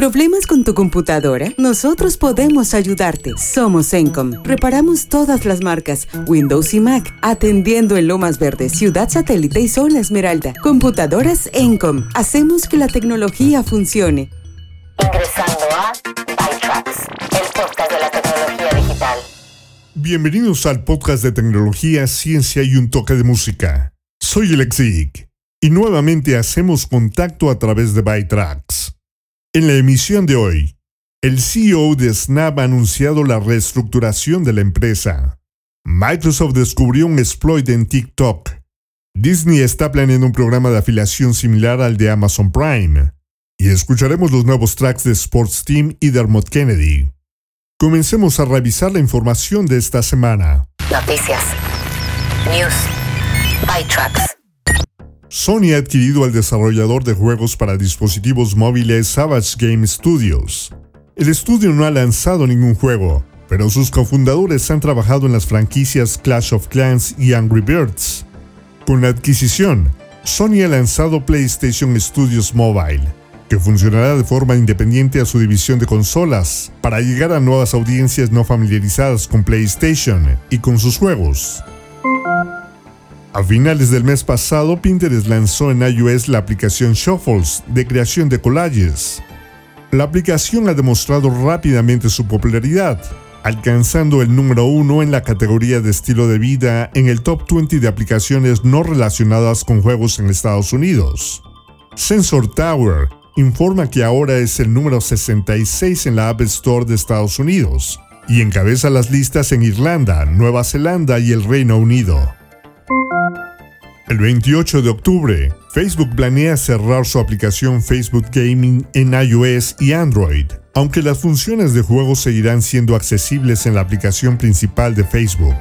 ¿Problemas con tu computadora? Nosotros podemos ayudarte. Somos Encom. Reparamos todas las marcas, Windows y Mac, atendiendo en Lomas Verdes, Ciudad Satélite y Zona Esmeralda. Computadoras Encom. Hacemos que la tecnología funcione. Ingresando a ByTrax, el podcast de la tecnología digital. Bienvenidos al podcast de tecnología, ciencia y un toque de música. Soy el y nuevamente hacemos contacto a través de ByTrax. En la emisión de hoy, el CEO de Snap ha anunciado la reestructuración de la empresa. Microsoft descubrió un exploit en TikTok. Disney está planeando un programa de afiliación similar al de Amazon Prime. Y escucharemos los nuevos tracks de Sports Team y Dermot Kennedy. Comencemos a revisar la información de esta semana. Noticias. News. ByTrax. Sony ha adquirido al desarrollador de juegos para dispositivos móviles Savage Game Studios. El estudio no ha lanzado ningún juego, pero sus cofundadores han trabajado en las franquicias Clash of Clans y Angry Birds. Con la adquisición, Sony ha lanzado PlayStation Studios Mobile, que funcionará de forma independiente a su división de consolas, para llegar a nuevas audiencias no familiarizadas con PlayStation y con sus juegos. A finales del mes pasado, Pinterest lanzó en iOS la aplicación Shuffles de creación de collages. La aplicación ha demostrado rápidamente su popularidad, alcanzando el número uno en la categoría de estilo de vida en el top 20 de aplicaciones no relacionadas con juegos en Estados Unidos. Sensor Tower informa que ahora es el número 66 en la App Store de Estados Unidos y encabeza las listas en Irlanda, Nueva Zelanda y el Reino Unido. El 28 de octubre, Facebook planea cerrar su aplicación Facebook Gaming en iOS y Android, aunque las funciones de juego seguirán siendo accesibles en la aplicación principal de Facebook.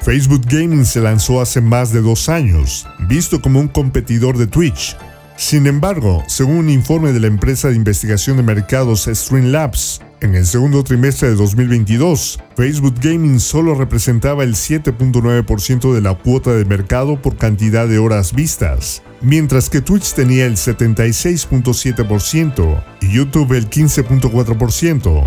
Facebook Gaming se lanzó hace más de dos años, visto como un competidor de Twitch, sin embargo, según un informe de la empresa de investigación de mercados Streamlabs, en el segundo trimestre de 2022, Facebook Gaming solo representaba el 7.9% de la cuota de mercado por cantidad de horas vistas, mientras que Twitch tenía el 76.7% y YouTube el 15.4%.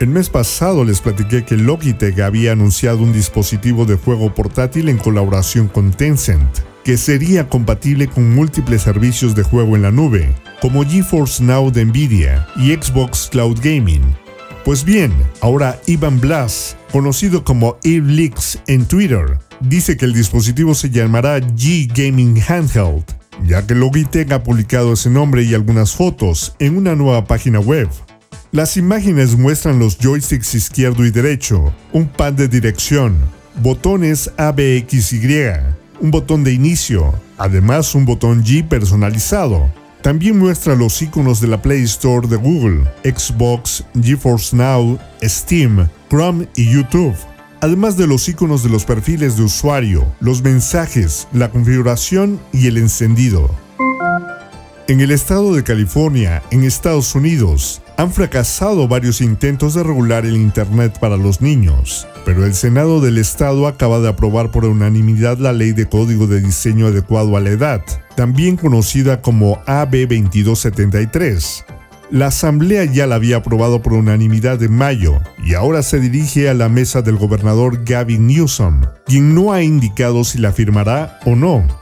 El mes pasado les platiqué que Logitech había anunciado un dispositivo de juego portátil en colaboración con Tencent que sería compatible con múltiples servicios de juego en la nube, como GeForce Now de Nvidia y Xbox Cloud Gaming. Pues bien, ahora Ivan Blas, conocido como EveLeaks en Twitter, dice que el dispositivo se llamará G Gaming Handheld, ya que Logitech ha publicado ese nombre y algunas fotos en una nueva página web. Las imágenes muestran los joysticks izquierdo y derecho, un pad de dirección, botones ABXY, un botón de inicio, además un botón G personalizado. También muestra los iconos de la Play Store de Google, Xbox, GeForce Now, Steam, Chrome y YouTube, además de los iconos de los perfiles de usuario, los mensajes, la configuración y el encendido. En el estado de California, en Estados Unidos, han fracasado varios intentos de regular el Internet para los niños, pero el Senado del Estado acaba de aprobar por unanimidad la Ley de Código de Diseño Adecuado a la Edad, también conocida como AB 2273. La Asamblea ya la había aprobado por unanimidad en mayo y ahora se dirige a la mesa del gobernador Gavin Newsom, quien no ha indicado si la firmará o no.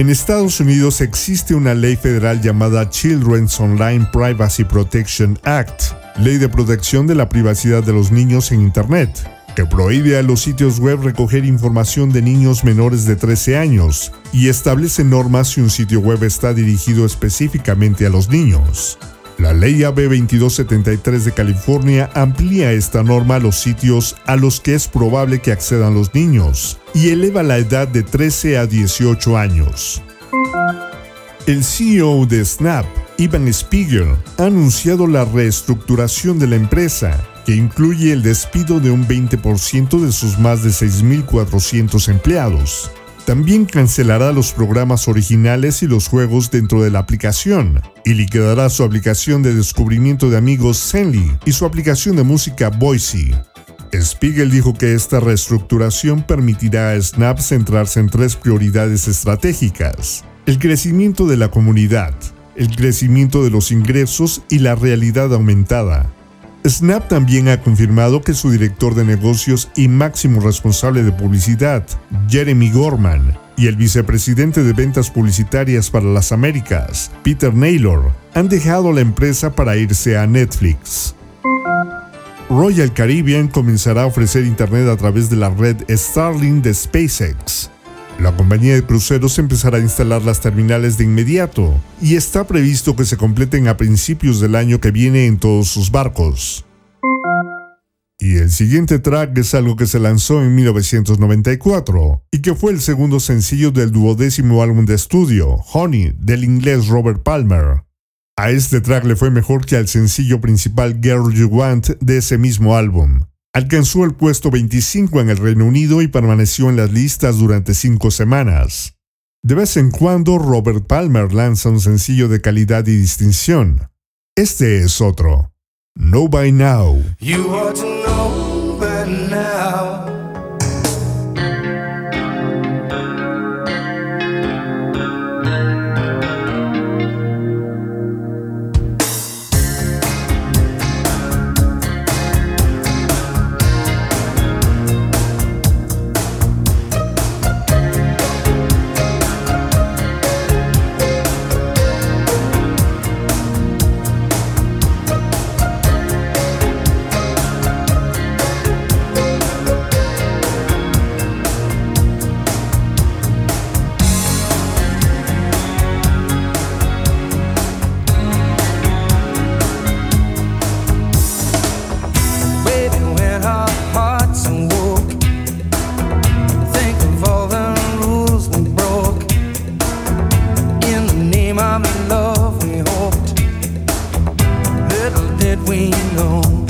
En Estados Unidos existe una ley federal llamada Children's Online Privacy Protection Act, Ley de Protección de la Privacidad de los Niños en Internet, que prohíbe a los sitios web recoger información de niños menores de 13 años y establece normas si un sitio web está dirigido específicamente a los niños. La ley AB 2273 de California amplía esta norma a los sitios a los que es probable que accedan los niños y eleva la edad de 13 a 18 años. El CEO de Snap, Ivan Spiegel, ha anunciado la reestructuración de la empresa, que incluye el despido de un 20% de sus más de 6.400 empleados. También cancelará los programas originales y los juegos dentro de la aplicación y liquidará su aplicación de descubrimiento de amigos Zenly y su aplicación de música Boise. Spiegel dijo que esta reestructuración permitirá a Snap centrarse en tres prioridades estratégicas. El crecimiento de la comunidad, el crecimiento de los ingresos y la realidad aumentada. Snap también ha confirmado que su director de negocios y máximo responsable de publicidad, Jeremy Gorman, y el vicepresidente de ventas publicitarias para las Américas, Peter Naylor, han dejado la empresa para irse a Netflix. Royal Caribbean comenzará a ofrecer Internet a través de la red Starlink de SpaceX. La compañía de cruceros empezará a instalar las terminales de inmediato y está previsto que se completen a principios del año que viene en todos sus barcos. Y el siguiente track es algo que se lanzó en 1994 y que fue el segundo sencillo del duodécimo álbum de estudio, Honey, del inglés Robert Palmer. A este track le fue mejor que al sencillo principal Girl You Want de ese mismo álbum. Alcanzó el puesto 25 en el Reino Unido y permaneció en las listas durante cinco semanas. De vez en cuando Robert Palmer lanza un sencillo de calidad y distinción. Este es otro. Know by now. You ought to know by now. we know.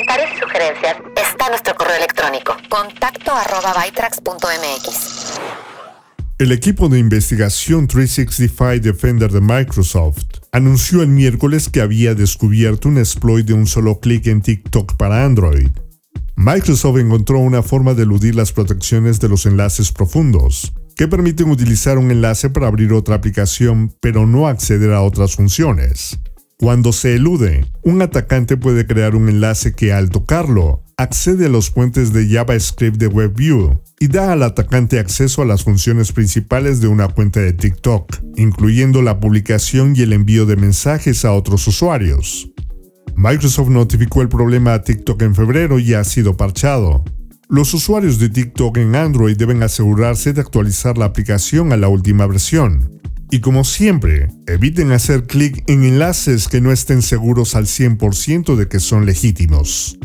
Comentarios y sugerencias está nuestro correo electrónico contacto arroba. El equipo de investigación 365 Defender de Microsoft anunció el miércoles que había descubierto un exploit de un solo clic en TikTok para Android. Microsoft encontró una forma de eludir las protecciones de los enlaces profundos, que permiten utilizar un enlace para abrir otra aplicación pero no acceder a otras funciones. Cuando se elude, un atacante puede crear un enlace que al tocarlo accede a los puentes de JavaScript de WebView y da al atacante acceso a las funciones principales de una cuenta de TikTok, incluyendo la publicación y el envío de mensajes a otros usuarios. Microsoft notificó el problema a TikTok en febrero y ha sido parchado. Los usuarios de TikTok en Android deben asegurarse de actualizar la aplicación a la última versión. Y como siempre, eviten hacer clic en enlaces que no estén seguros al 100% de que son legítimos.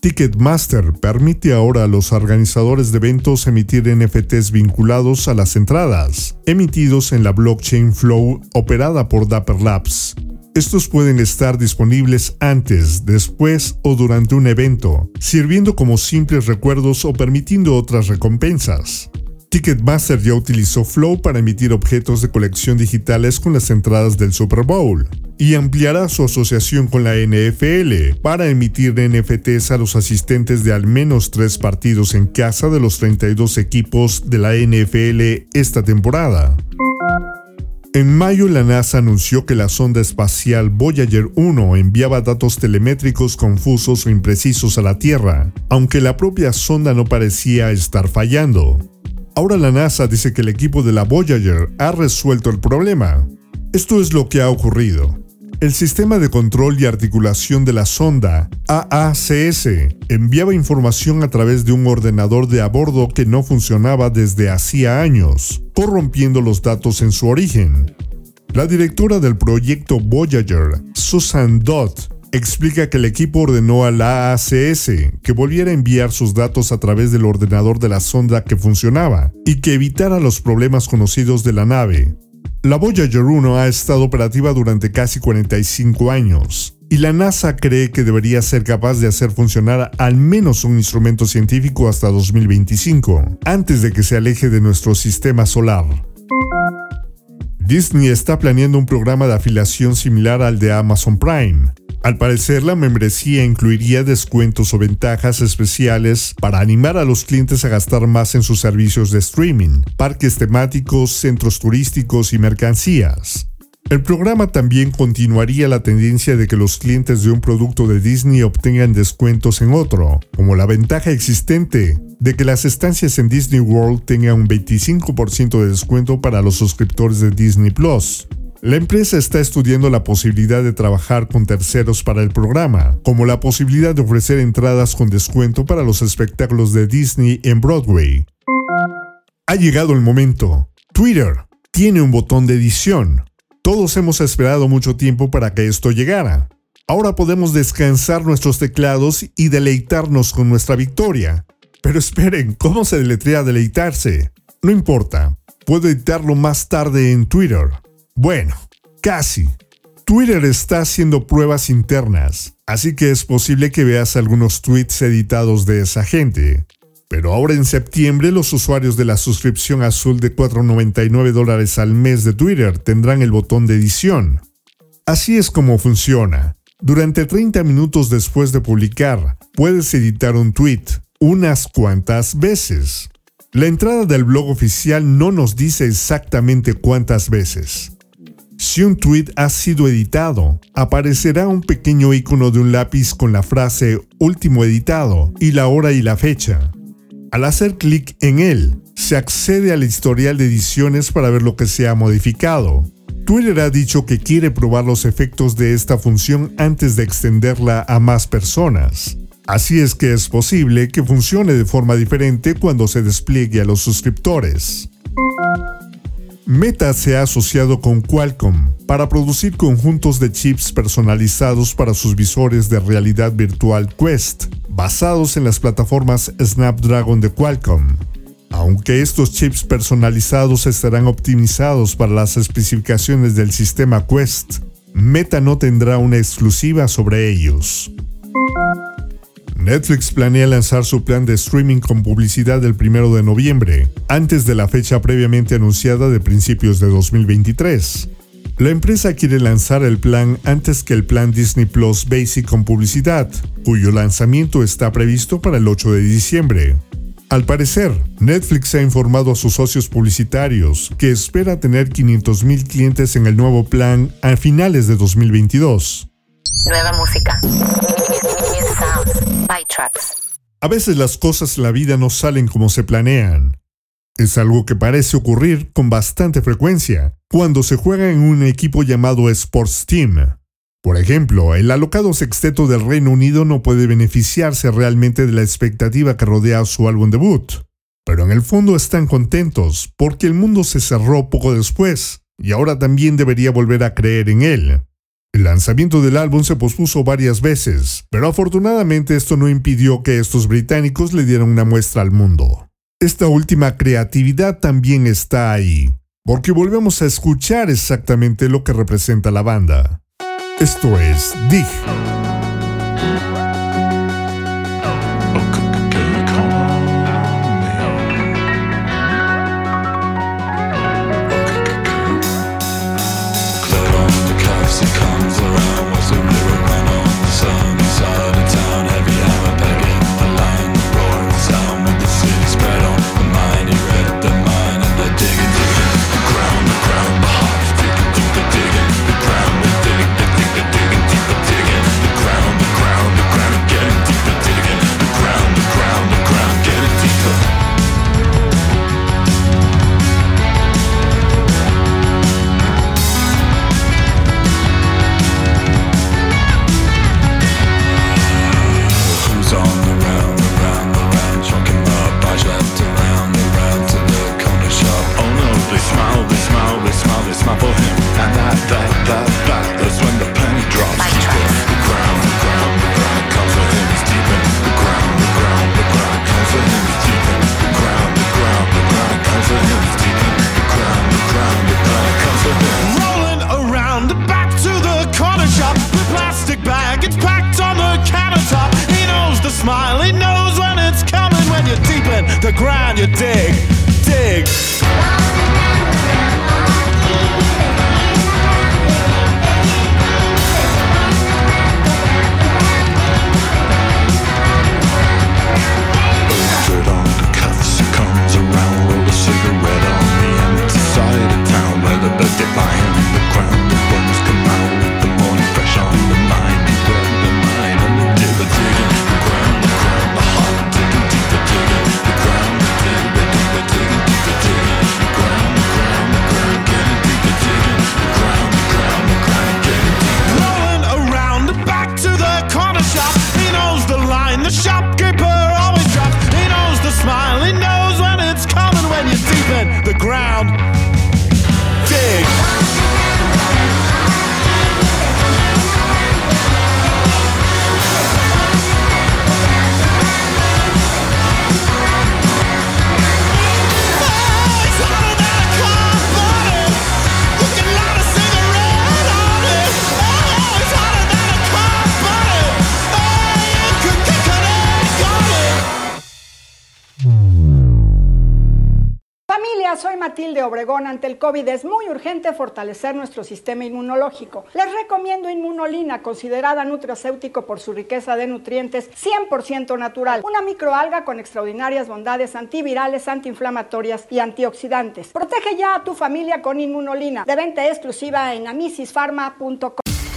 Ticketmaster permite ahora a los organizadores de eventos emitir NFTs vinculados a las entradas, emitidos en la blockchain Flow operada por Dapper Labs. Estos pueden estar disponibles antes, después o durante un evento, sirviendo como simples recuerdos o permitiendo otras recompensas. Ticketmaster ya utilizó Flow para emitir objetos de colección digitales con las entradas del Super Bowl y ampliará su asociación con la NFL para emitir NFTs a los asistentes de al menos tres partidos en casa de los 32 equipos de la NFL esta temporada. En mayo la NASA anunció que la sonda espacial Voyager 1 enviaba datos telemétricos confusos o imprecisos a la Tierra, aunque la propia sonda no parecía estar fallando. Ahora la NASA dice que el equipo de la Voyager ha resuelto el problema. Esto es lo que ha ocurrido. El sistema de control y articulación de la sonda, AACS, enviaba información a través de un ordenador de a bordo que no funcionaba desde hacía años, corrompiendo los datos en su origen. La directora del proyecto Voyager, Susan Dodd, explica que el equipo ordenó a la AACS que volviera a enviar sus datos a través del ordenador de la sonda que funcionaba y que evitara los problemas conocidos de la nave. La Voyager 1 ha estado operativa durante casi 45 años y la NASA cree que debería ser capaz de hacer funcionar al menos un instrumento científico hasta 2025, antes de que se aleje de nuestro sistema solar. Disney está planeando un programa de afiliación similar al de Amazon Prime, al parecer, la membresía incluiría descuentos o ventajas especiales para animar a los clientes a gastar más en sus servicios de streaming, parques temáticos, centros turísticos y mercancías. El programa también continuaría la tendencia de que los clientes de un producto de Disney obtengan descuentos en otro, como la ventaja existente de que las estancias en Disney World tengan un 25% de descuento para los suscriptores de Disney Plus, la empresa está estudiando la posibilidad de trabajar con terceros para el programa, como la posibilidad de ofrecer entradas con descuento para los espectáculos de Disney en Broadway. Ha llegado el momento. Twitter tiene un botón de edición. Todos hemos esperado mucho tiempo para que esto llegara. Ahora podemos descansar nuestros teclados y deleitarnos con nuestra victoria. Pero esperen, ¿cómo se deletrea deleitarse? No importa, puedo editarlo más tarde en Twitter. Bueno, casi. Twitter está haciendo pruebas internas, así que es posible que veas algunos tweets editados de esa gente. Pero ahora en septiembre los usuarios de la suscripción azul de 4,99 dólares al mes de Twitter tendrán el botón de edición. Así es como funciona. Durante 30 minutos después de publicar, puedes editar un tweet unas cuantas veces. La entrada del blog oficial no nos dice exactamente cuántas veces. Si un tweet ha sido editado, aparecerá un pequeño icono de un lápiz con la frase último editado y la hora y la fecha. Al hacer clic en él, se accede al historial de ediciones para ver lo que se ha modificado. Twitter ha dicho que quiere probar los efectos de esta función antes de extenderla a más personas. Así es que es posible que funcione de forma diferente cuando se despliegue a los suscriptores. Meta se ha asociado con Qualcomm para producir conjuntos de chips personalizados para sus visores de realidad virtual Quest, basados en las plataformas Snapdragon de Qualcomm. Aunque estos chips personalizados estarán optimizados para las especificaciones del sistema Quest, Meta no tendrá una exclusiva sobre ellos. Netflix planea lanzar su plan de streaming con publicidad el 1 de noviembre, antes de la fecha previamente anunciada de principios de 2023. La empresa quiere lanzar el plan antes que el plan Disney Plus Basic con publicidad, cuyo lanzamiento está previsto para el 8 de diciembre. Al parecer, Netflix ha informado a sus socios publicitarios que espera tener 500.000 clientes en el nuevo plan a finales de 2022. Nueva música. A veces las cosas en la vida no salen como se planean. Es algo que parece ocurrir con bastante frecuencia cuando se juega en un equipo llamado Sports Team. Por ejemplo, el alocado sexteto del Reino Unido no puede beneficiarse realmente de la expectativa que rodea su álbum debut, pero en el fondo están contentos porque el mundo se cerró poco después y ahora también debería volver a creer en él. El lanzamiento del álbum se pospuso varias veces, pero afortunadamente esto no impidió que estos británicos le dieran una muestra al mundo. Esta última creatividad también está ahí, porque volvemos a escuchar exactamente lo que representa la banda. Esto es Dig. De Obregón ante el COVID es muy urgente fortalecer nuestro sistema inmunológico. Les recomiendo Inmunolina, considerada nutracéutico por su riqueza de nutrientes 100% natural. Una microalga con extraordinarias bondades antivirales, antiinflamatorias y antioxidantes. Protege ya a tu familia con Inmunolina, de venta exclusiva en amisisfarma.com.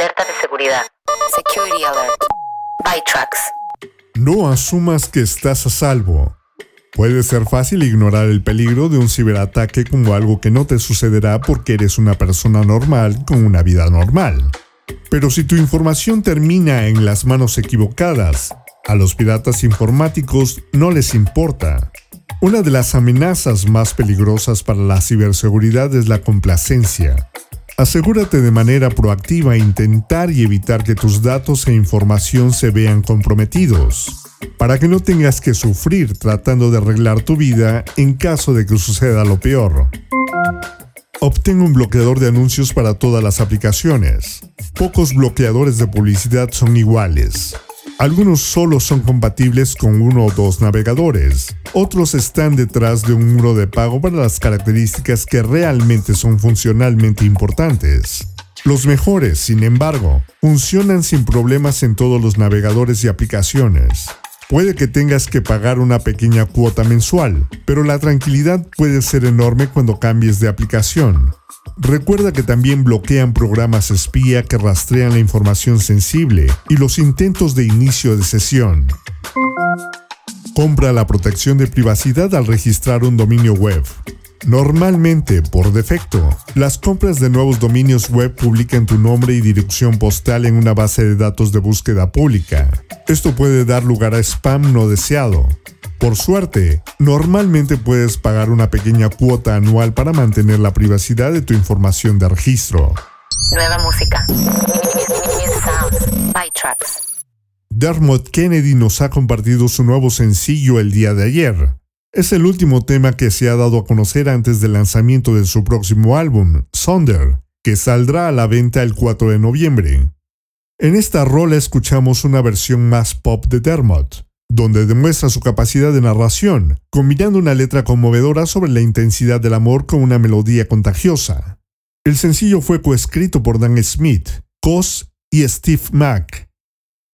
Alerta de seguridad. Security Alert. By No asumas que estás a salvo. Puede ser fácil ignorar el peligro de un ciberataque como algo que no te sucederá porque eres una persona normal con una vida normal. Pero si tu información termina en las manos equivocadas, a los piratas informáticos no les importa. Una de las amenazas más peligrosas para la ciberseguridad es la complacencia. Asegúrate de manera proactiva intentar y evitar que tus datos e información se vean comprometidos, para que no tengas que sufrir tratando de arreglar tu vida en caso de que suceda lo peor. Obtén un bloqueador de anuncios para todas las aplicaciones. Pocos bloqueadores de publicidad son iguales. Algunos solo son compatibles con uno o dos navegadores. Otros están detrás de un muro de pago para las características que realmente son funcionalmente importantes. Los mejores, sin embargo, funcionan sin problemas en todos los navegadores y aplicaciones. Puede que tengas que pagar una pequeña cuota mensual, pero la tranquilidad puede ser enorme cuando cambies de aplicación. Recuerda que también bloquean programas espía que rastrean la información sensible y los intentos de inicio de sesión. Compra la protección de privacidad al registrar un dominio web. Normalmente, por defecto, las compras de nuevos dominios web publican tu nombre y dirección postal en una base de datos de búsqueda pública. Esto puede dar lugar a spam no deseado, por suerte, normalmente puedes pagar una pequeña cuota anual para mantener la privacidad de tu información de registro. Nueva música. Dermot Kennedy nos ha compartido su nuevo sencillo el día de ayer. Es el último tema que se ha dado a conocer antes del lanzamiento de su próximo álbum, Sonder, que saldrá a la venta el 4 de noviembre. En esta rola escuchamos una versión más pop de Dermot, donde demuestra su capacidad de narración, combinando una letra conmovedora sobre la intensidad del amor con una melodía contagiosa. El sencillo fue coescrito por Dan Smith, Cos y Steve Mack.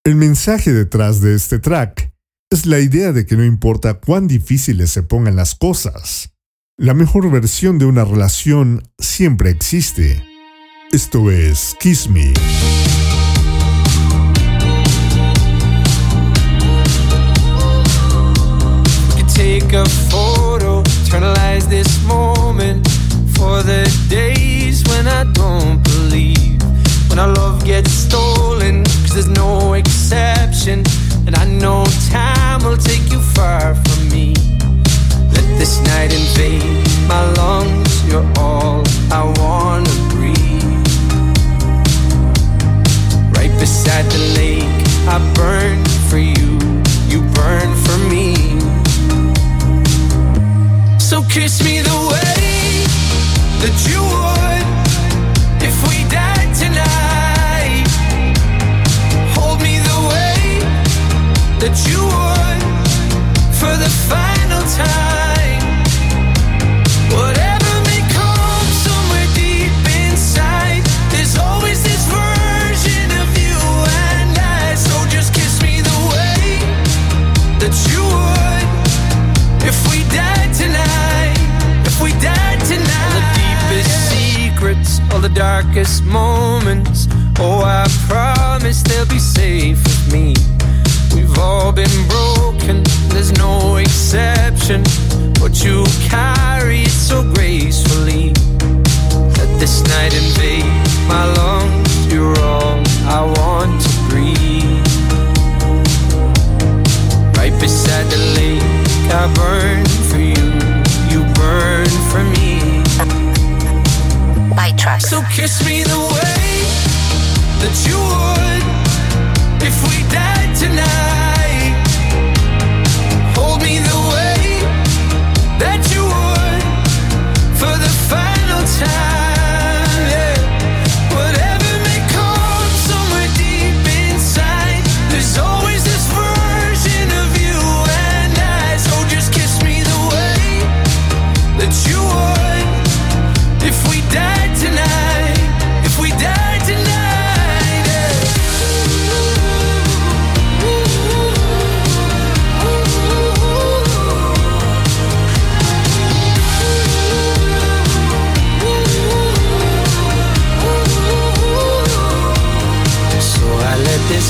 El mensaje detrás de este track es la idea de que no importa cuán difíciles se pongan las cosas, la mejor versión de una relación siempre existe. Esto es Kiss Me. Take a photo, eternalize this moment for the days when I don't believe. When our love gets stolen, cause there's no exception. And I know time will take you far from me. Let this night invade my lungs, you're all I wanna breathe. Right beside the lake, I burn for you, you burn for me. Kiss me the way that you kiss me the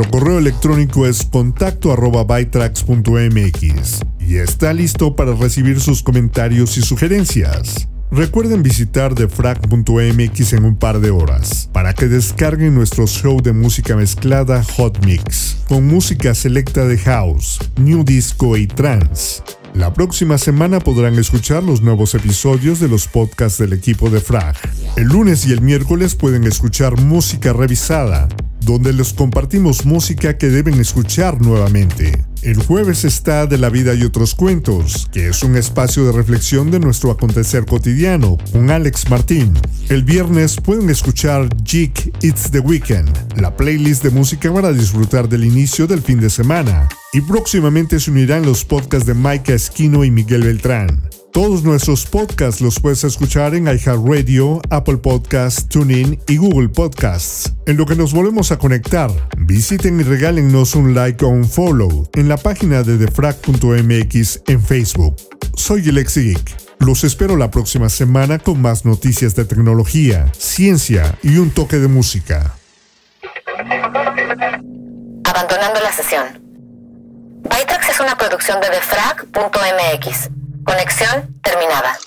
Nuestro correo electrónico es contacto arroba y está listo para recibir sus comentarios y sugerencias. Recuerden visitar defrag.mx en un par de horas para que descarguen nuestro show de música mezclada Hot Mix, con música selecta de house, new disco y trance. La próxima semana podrán escuchar los nuevos episodios de los podcasts del equipo de Frag. El lunes y el miércoles pueden escuchar música revisada, donde les compartimos música que deben escuchar nuevamente. El jueves está De la vida y otros cuentos, que es un espacio de reflexión de nuestro acontecer cotidiano, con Alex Martín. El viernes pueden escuchar Jig It's the Weekend, la playlist de música para disfrutar del inicio del fin de semana. Y próximamente se unirán los podcasts de Maika Esquino y Miguel Beltrán. Todos nuestros podcasts los puedes escuchar en iHeartRadio, Apple Podcasts, TuneIn y Google Podcasts. En lo que nos volvemos a conectar, visiten y regálennos un like o un follow en la página de defrag.mx en Facebook. Soy el Geek. Los espero la próxima semana con más noticias de tecnología, ciencia y un toque de música. Abandonando la sesión. Bytrax es una producción de defrag.mx. Conexión terminada.